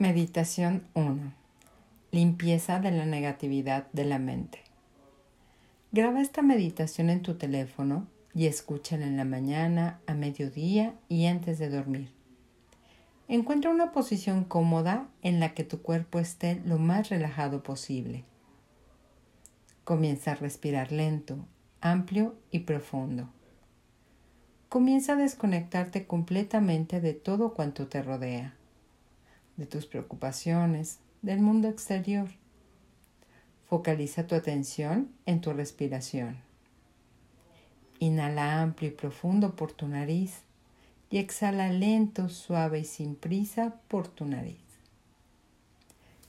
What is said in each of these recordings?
Meditación 1. Limpieza de la negatividad de la mente. Graba esta meditación en tu teléfono y escúchala en la mañana, a mediodía y antes de dormir. Encuentra una posición cómoda en la que tu cuerpo esté lo más relajado posible. Comienza a respirar lento, amplio y profundo. Comienza a desconectarte completamente de todo cuanto te rodea de tus preocupaciones, del mundo exterior. Focaliza tu atención en tu respiración. Inhala amplio y profundo por tu nariz y exhala lento, suave y sin prisa por tu nariz.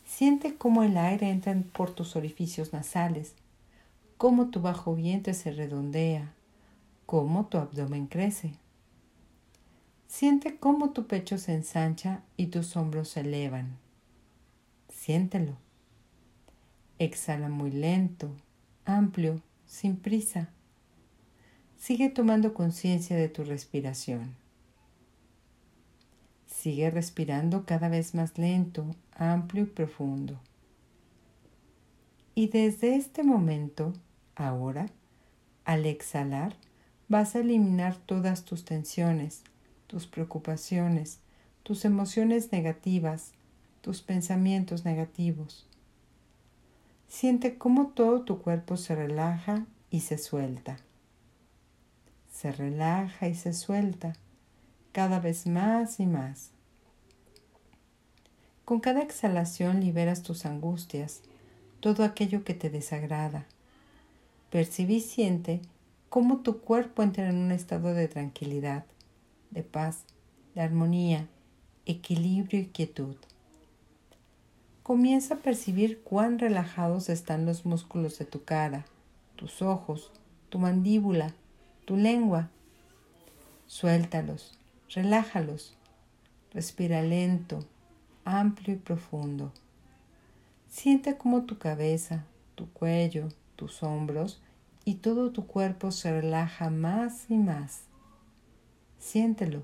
Siente cómo el aire entra por tus orificios nasales, cómo tu bajo vientre se redondea, cómo tu abdomen crece. Siente cómo tu pecho se ensancha y tus hombros se elevan. Siéntelo. Exhala muy lento, amplio, sin prisa. Sigue tomando conciencia de tu respiración. Sigue respirando cada vez más lento, amplio y profundo. Y desde este momento, ahora, al exhalar, vas a eliminar todas tus tensiones, tus preocupaciones, tus emociones negativas, tus pensamientos negativos. Siente cómo todo tu cuerpo se relaja y se suelta. Se relaja y se suelta cada vez más y más. Con cada exhalación liberas tus angustias, todo aquello que te desagrada. Percibe y siente cómo tu cuerpo entra en un estado de tranquilidad de paz, de armonía, equilibrio y quietud. Comienza a percibir cuán relajados están los músculos de tu cara, tus ojos, tu mandíbula, tu lengua. Suéltalos, relájalos. Respira lento, amplio y profundo. Siente cómo tu cabeza, tu cuello, tus hombros y todo tu cuerpo se relaja más y más. Siéntelo.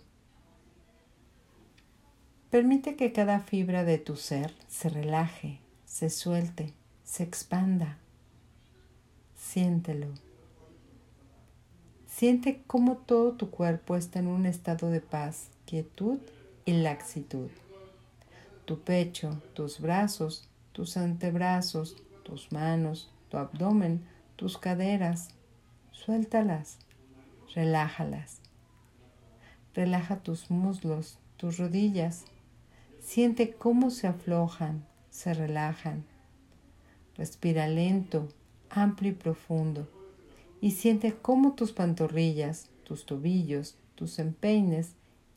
Permite que cada fibra de tu ser se relaje, se suelte, se expanda. Siéntelo. Siente cómo todo tu cuerpo está en un estado de paz, quietud y laxitud. Tu pecho, tus brazos, tus antebrazos, tus manos, tu abdomen, tus caderas, suéltalas, relájalas. Relaja tus muslos, tus rodillas. Siente cómo se aflojan, se relajan. Respira lento, amplio y profundo. Y siente cómo tus pantorrillas, tus tobillos, tus empeines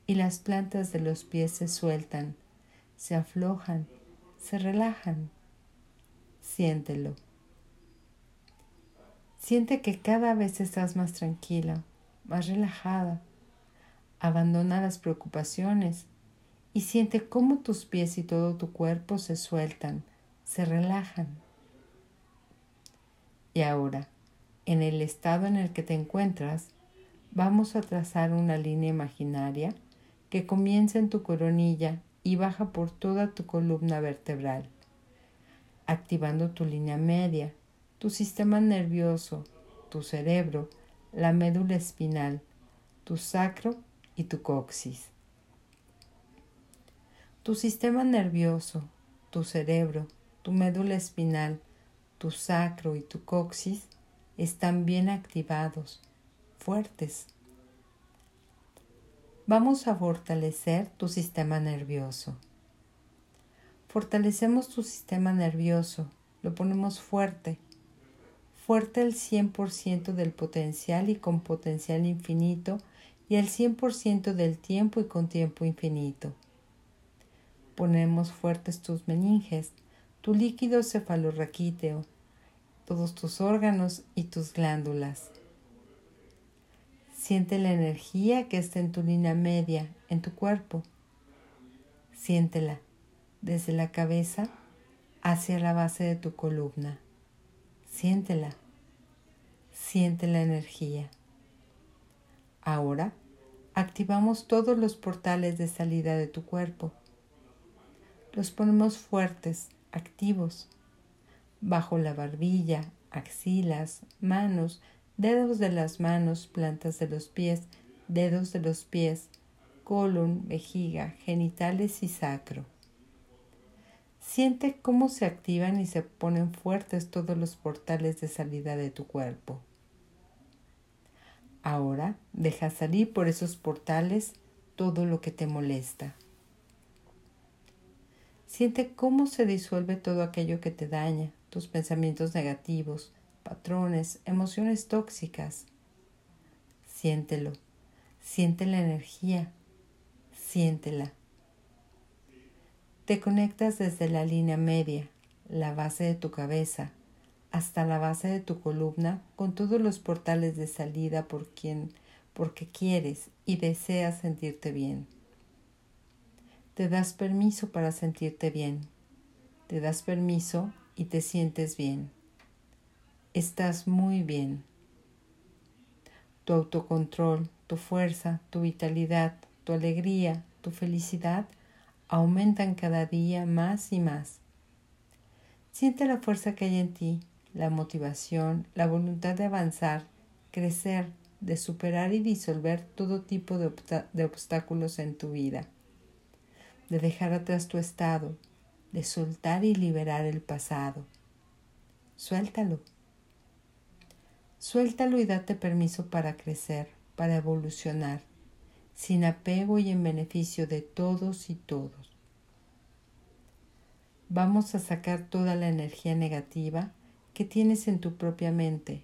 y las plantas de los pies se sueltan, se aflojan, se relajan. Siéntelo. Siente que cada vez estás más tranquila, más relajada Abandona las preocupaciones y siente cómo tus pies y todo tu cuerpo se sueltan, se relajan. Y ahora, en el estado en el que te encuentras, vamos a trazar una línea imaginaria que comienza en tu coronilla y baja por toda tu columna vertebral, activando tu línea media, tu sistema nervioso, tu cerebro, la médula espinal, tu sacro tu coxis. Tu sistema nervioso, tu cerebro, tu médula espinal, tu sacro y tu coxis están bien activados, fuertes. Vamos a fortalecer tu sistema nervioso. Fortalecemos tu sistema nervioso, lo ponemos fuerte, fuerte el 100% del potencial y con potencial infinito y el 100% del tiempo y con tiempo infinito. Ponemos fuertes tus meninges, tu líquido cefalorraquíteo, todos tus órganos y tus glándulas. Siente la energía que está en tu línea media, en tu cuerpo. Siéntela desde la cabeza hacia la base de tu columna. Siéntela. Siente la energía. Ahora activamos todos los portales de salida de tu cuerpo. Los ponemos fuertes, activos, bajo la barbilla, axilas, manos, dedos de las manos, plantas de los pies, dedos de los pies, colon, vejiga, genitales y sacro. Siente cómo se activan y se ponen fuertes todos los portales de salida de tu cuerpo. Ahora deja salir por esos portales todo lo que te molesta. Siente cómo se disuelve todo aquello que te daña, tus pensamientos negativos, patrones, emociones tóxicas. Siéntelo, siente la energía, siéntela. Te conectas desde la línea media, la base de tu cabeza, hasta la base de tu columna con todos los portales de salida por quien, porque quieres y deseas sentirte bien. Te das permiso para sentirte bien. Te das permiso y te sientes bien. Estás muy bien. Tu autocontrol, tu fuerza, tu vitalidad, tu alegría, tu felicidad aumentan cada día más y más. Siente la fuerza que hay en ti, la motivación, la voluntad de avanzar, crecer, de superar y disolver todo tipo de, obstáculos en tu vida, de dejar atrás tu estado, de soltar y liberar el pasado. Suéltalo. Suéltalo y date permiso para crecer, para evolucionar, sin apego y en beneficio de todos y todos. Vamos a sacar toda la energía negativa que tienes en tu propia mente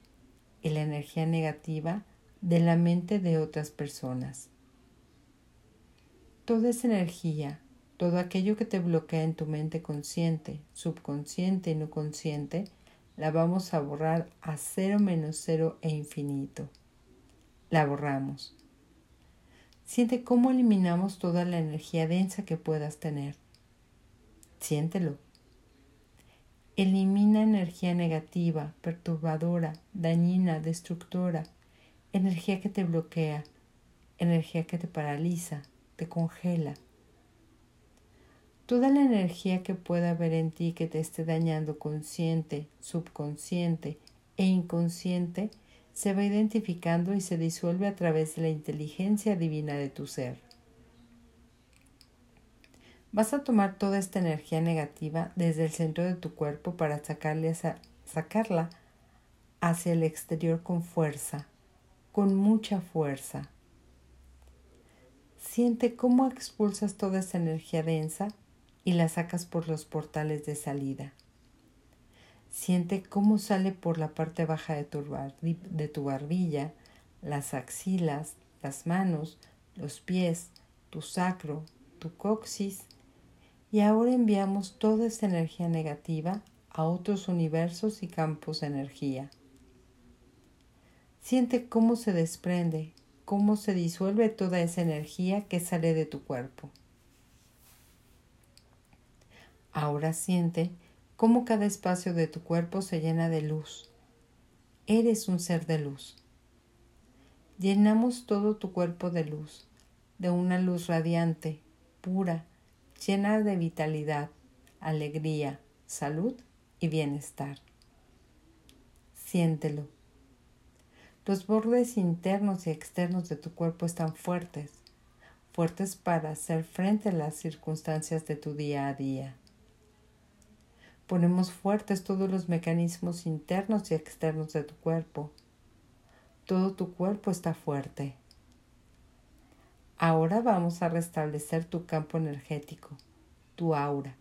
y la energía negativa de la mente de otras personas. Toda esa energía, todo aquello que te bloquea en tu mente consciente, subconsciente y no consciente, la vamos a borrar a cero menos cero e infinito. La borramos. Siente cómo eliminamos toda la energía densa que puedas tener. Siéntelo. Elimina energía negativa, perturbadora, dañina, destructora, energía que te bloquea, energía que te paraliza, te congela. Toda la energía que pueda haber en ti que te esté dañando consciente, subconsciente e inconsciente se va identificando y se disuelve a través de la inteligencia divina de tu ser. Vas a tomar toda esta energía negativa desde el centro de tu cuerpo para sacarla hacia el exterior con fuerza, con mucha fuerza. Siente cómo expulsas toda esa energía densa y la sacas por los portales de salida. Siente cómo sale por la parte baja de tu, de tu barbilla, las axilas, las manos, los pies, tu sacro, tu coxis. Y ahora enviamos toda esa energía negativa a otros universos y campos de energía. Siente cómo se desprende, cómo se disuelve toda esa energía que sale de tu cuerpo. Ahora siente cómo cada espacio de tu cuerpo se llena de luz. Eres un ser de luz. Llenamos todo tu cuerpo de luz, de una luz radiante, pura, llena de vitalidad, alegría, salud y bienestar. Siéntelo. Los bordes internos y externos de tu cuerpo están fuertes, fuertes para hacer frente a las circunstancias de tu día a día. Ponemos fuertes todos los mecanismos internos y externos de tu cuerpo. Todo tu cuerpo está fuerte. Ahora vamos a restablecer tu campo energético, tu aura.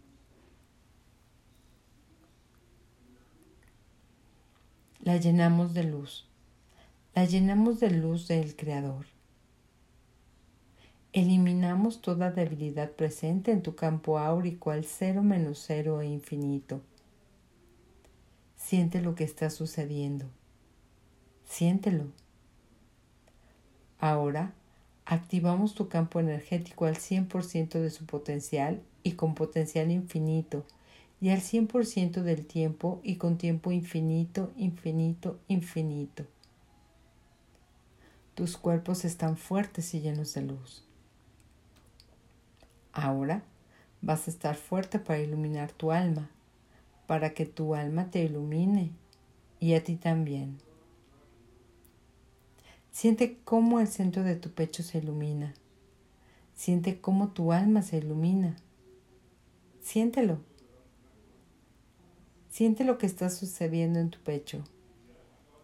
La llenamos de luz. La llenamos de luz del Creador. Eliminamos toda debilidad presente en tu campo áurico al cero menos cero e infinito. Siente lo que está sucediendo. Siéntelo. Ahora activamos tu campo energético al 100% de su potencial y con potencial infinito y al 100% del tiempo y con tiempo infinito, infinito, infinito. Tus cuerpos están fuertes y llenos de luz. Ahora Vas a estar fuerte para iluminar tu alma, para que tu alma te ilumine y a ti también. Siente cómo el centro de tu pecho se ilumina. Siente cómo tu alma se ilumina. Siéntelo. Siente lo que está sucediendo en tu pecho.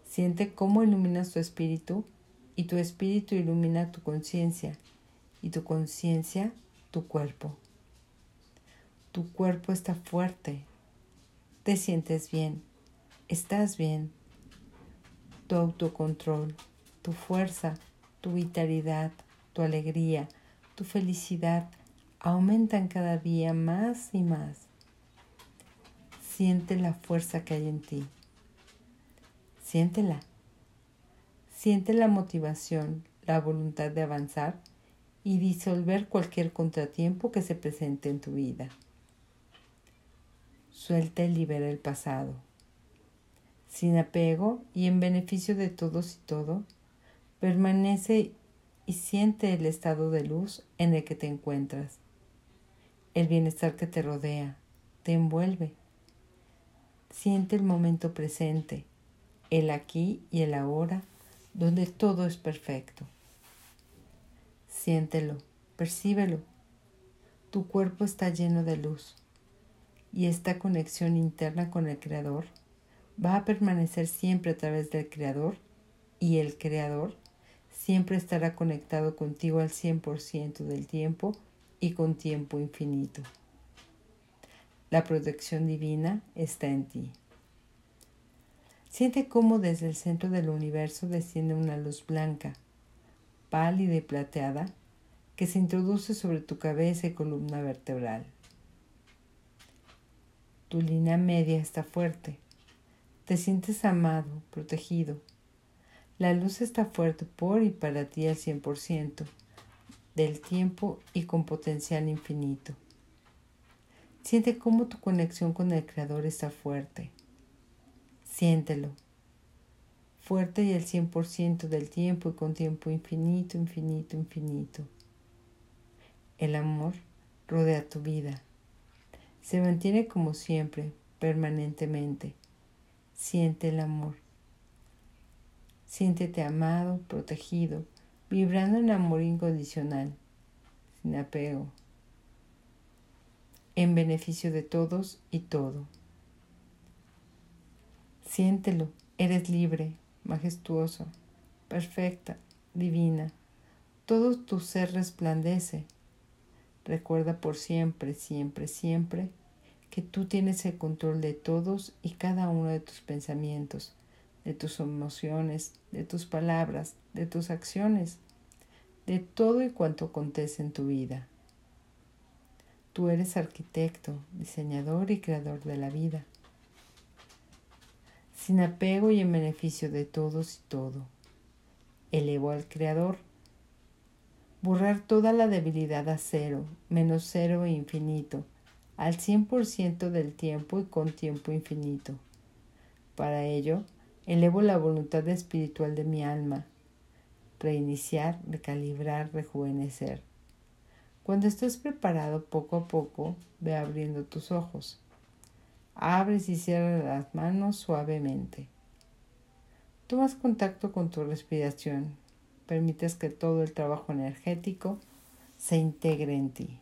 Siente cómo iluminas tu espíritu y tu espíritu ilumina tu conciencia y tu conciencia tu cuerpo. Tu cuerpo está fuerte. Te sientes bien. Estás bien. Tu autocontrol, tu fuerza, tu vitalidad, tu alegría, tu felicidad aumentan cada día más y más. Siente la fuerza que hay en ti. Siéntela. Siente la motivación, la voluntad de avanzar y disolver cualquier contratiempo que se presente en tu vida. Suelta y libera el pasado. Sin apego y en beneficio de todos y todo, permanece y siente el estado de luz en el que te encuentras, el bienestar que te rodea, te envuelve Siente el momento presente, el aquí y el ahora, donde todo es perfecto. Siéntelo, percíbelo. Tu cuerpo está lleno de luz y esta conexión interna con el Creador va a permanecer siempre a través del Creador y el Creador siempre estará conectado contigo al 100% del tiempo y con tiempo infinito. La protección divina está en ti. Siente cómo desde el centro del universo desciende una luz blanca, pálida y plateada, que se introduce sobre tu cabeza y columna vertebral. Tu línea media está fuerte. Te sientes amado, protegido. La luz está fuerte por y para ti al 100% del tiempo y con potencial infinito. Siente cómo tu conexión con el Creador está fuerte. Siéntelo. Fuerte y el 100% del tiempo y con tiempo infinito, infinito, infinito. El amor rodea tu vida. Se mantiene como siempre, permanentemente. Siente el amor. Siéntete amado, protegido, vibrando en amor incondicional, sin apego, en beneficio de todos y todo. Siéntelo, eres libre, majestuoso, perfecta, divina. Todo tu ser resplandece. Recuerda por siempre, siempre, siempre que tú tienes el control de todos y cada uno de tus pensamientos, de tus emociones, de tus palabras, de tus acciones, de todo y cuanto acontece en tu vida. Tú eres arquitecto, diseñador y creador de la vida, sin apego y en beneficio de todos y todo. Elevo al Creador. Borrar toda la debilidad a cero, menos cero e infinito, al cien por ciento del tiempo y con tiempo infinito. Para ello, elevo la voluntad espiritual de mi alma, reiniciar, recalibrar, rejuvenecer. Cuando estés preparado poco a poco, ve abriendo tus ojos. Abres y cierras las manos suavemente. Tomas contacto con tu respiración. Permites que todo el trabajo energético se integre en ti.